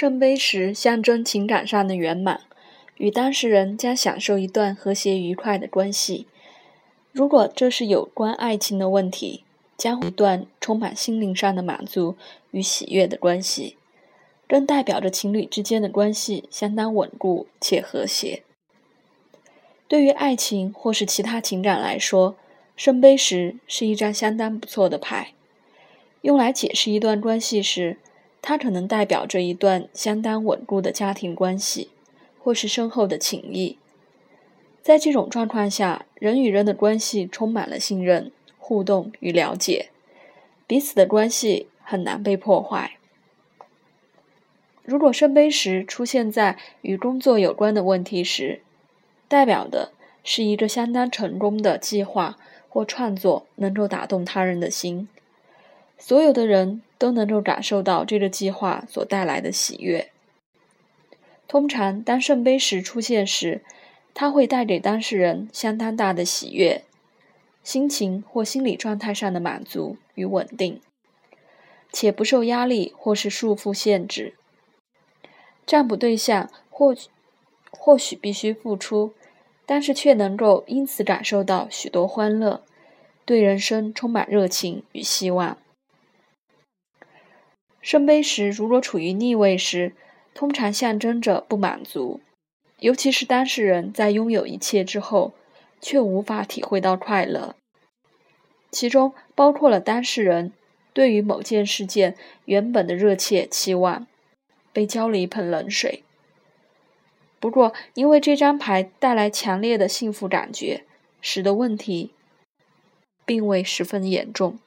圣杯十象征情感上的圆满，与当事人将享受一段和谐愉快的关系。如果这是有关爱情的问题，将一段充满心灵上的满足与喜悦的关系，更代表着情侣之间的关系相当稳固且和谐。对于爱情或是其他情感来说，圣杯十是一张相当不错的牌。用来解释一段关系时，它可能代表着一段相当稳固的家庭关系，或是深厚的情谊。在这种状况下，人与人的关系充满了信任、互动与了解，彼此的关系很难被破坏。如果圣杯十出现在与工作有关的问题时，代表的是一个相当成功的计划。或创作能够打动他人的心，所有的人都能够感受到这个计划所带来的喜悦。通常，当圣杯十出现时，它会带给当事人相当大的喜悦、心情或心理状态上的满足与稳定，且不受压力或是束缚限制。占卜对象或或许必须付出。但是却能够因此感受到许多欢乐，对人生充满热情与希望。圣杯十如果处于逆位时，通常象征着不满足，尤其是当事人在拥有一切之后，却无法体会到快乐。其中包括了当事人对于某件事件原本的热切期望，被浇了一盆冷水。不过，因为这张牌带来强烈的幸福感觉，使得问题并未十分严重。